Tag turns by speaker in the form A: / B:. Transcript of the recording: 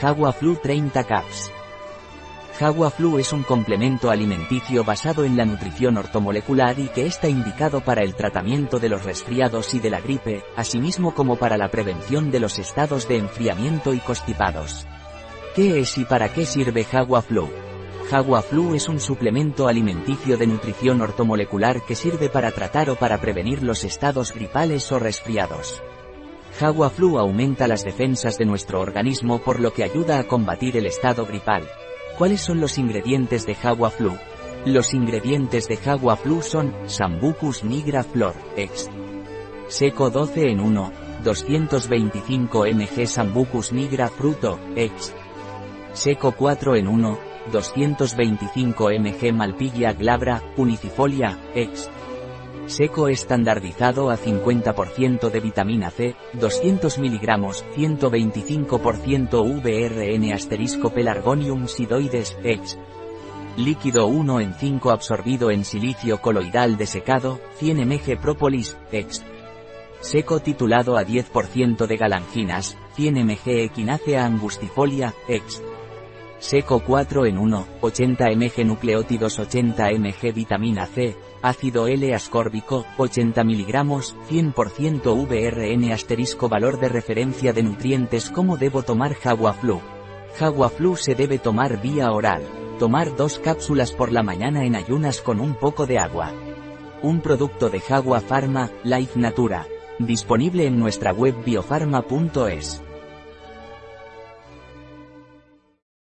A: Jagua Flu 30 Caps. Jagua Flu es un complemento alimenticio basado en la nutrición ortomolecular y que está indicado para el tratamiento de los resfriados y de la gripe, asimismo como para la prevención de los estados de enfriamiento y constipados. ¿Qué es y para qué sirve Jagua Flu? Jagua Flu es un suplemento alimenticio de nutrición ortomolecular que sirve para tratar o para prevenir los estados gripales o resfriados. Jagua Flu aumenta las defensas de nuestro organismo por lo que ayuda a combatir el estado gripal. ¿Cuáles son los ingredientes de Jagua Flu? Los ingredientes de Jagua Flu son Sambucus nigra flor, ex. Seco 12 en 1, 225 mg Sambucus nigra fruto, ex. Seco 4 en 1, 225 mg Malpiglia glabra, punicifolia, ex. Seco estandardizado a 50% de vitamina C, 200 mg, 125% VRN asterisco Pelargonium sidoides, ex. Líquido 1 en 5 absorbido en silicio coloidal desecado, 100 mg própolis, ex. Seco titulado a 10% de galanginas, 100 mg equinacea angustifolia, ex. Seco 4 en 1, 80 mg nucleótidos 80 mg vitamina C, ácido L-ascórbico, 80 mg, 100% VRN asterisco valor de referencia de nutrientes ¿Cómo debo tomar Jagua Flu? Jagua Flu se debe tomar vía oral. Tomar dos cápsulas por la mañana en ayunas con un poco de agua. Un producto de Jagua Pharma, Life Natura. Disponible en nuestra web biofarma.es.